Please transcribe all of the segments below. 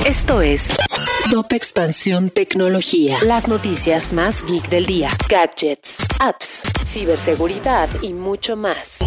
Esto es Top Expansión Tecnología. Las noticias más geek del día. Gadgets, apps, ciberseguridad y mucho más.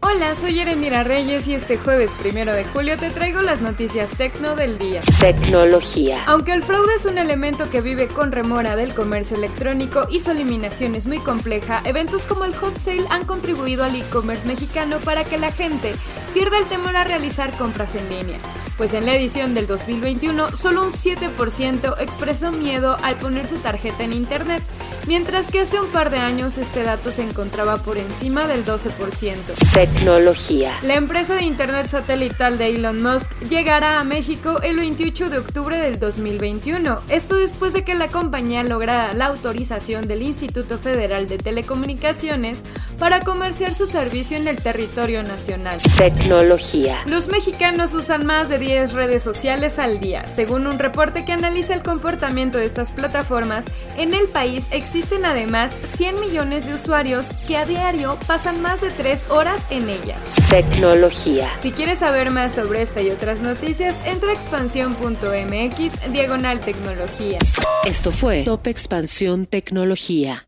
Hola, soy Erendira Reyes y este jueves primero de julio te traigo las noticias tecno del día. Tecnología. Aunque el fraude es un elemento que vive con remora del comercio electrónico y su eliminación es muy compleja, eventos como el Hot Sale han contribuido al e-commerce mexicano para que la gente pierda el temor a realizar compras en línea pues en la edición del 2021 solo un 7% expresó miedo al poner su tarjeta en Internet, mientras que hace un par de años este dato se encontraba por encima del 12%. Tecnología. La empresa de Internet satelital de Elon Musk llegará a México el 28 de octubre del 2021, esto después de que la compañía lograra la autorización del Instituto Federal de Telecomunicaciones para comerciar su servicio en el territorio nacional. Tecnología. Los mexicanos usan más de redes sociales al día. Según un reporte que analiza el comportamiento de estas plataformas, en el país existen además 100 millones de usuarios que a diario pasan más de 3 horas en ellas. Tecnología. Si quieres saber más sobre esta y otras noticias, entra a expansión.mx diagonal tecnología. Esto fue Top Expansión Tecnología.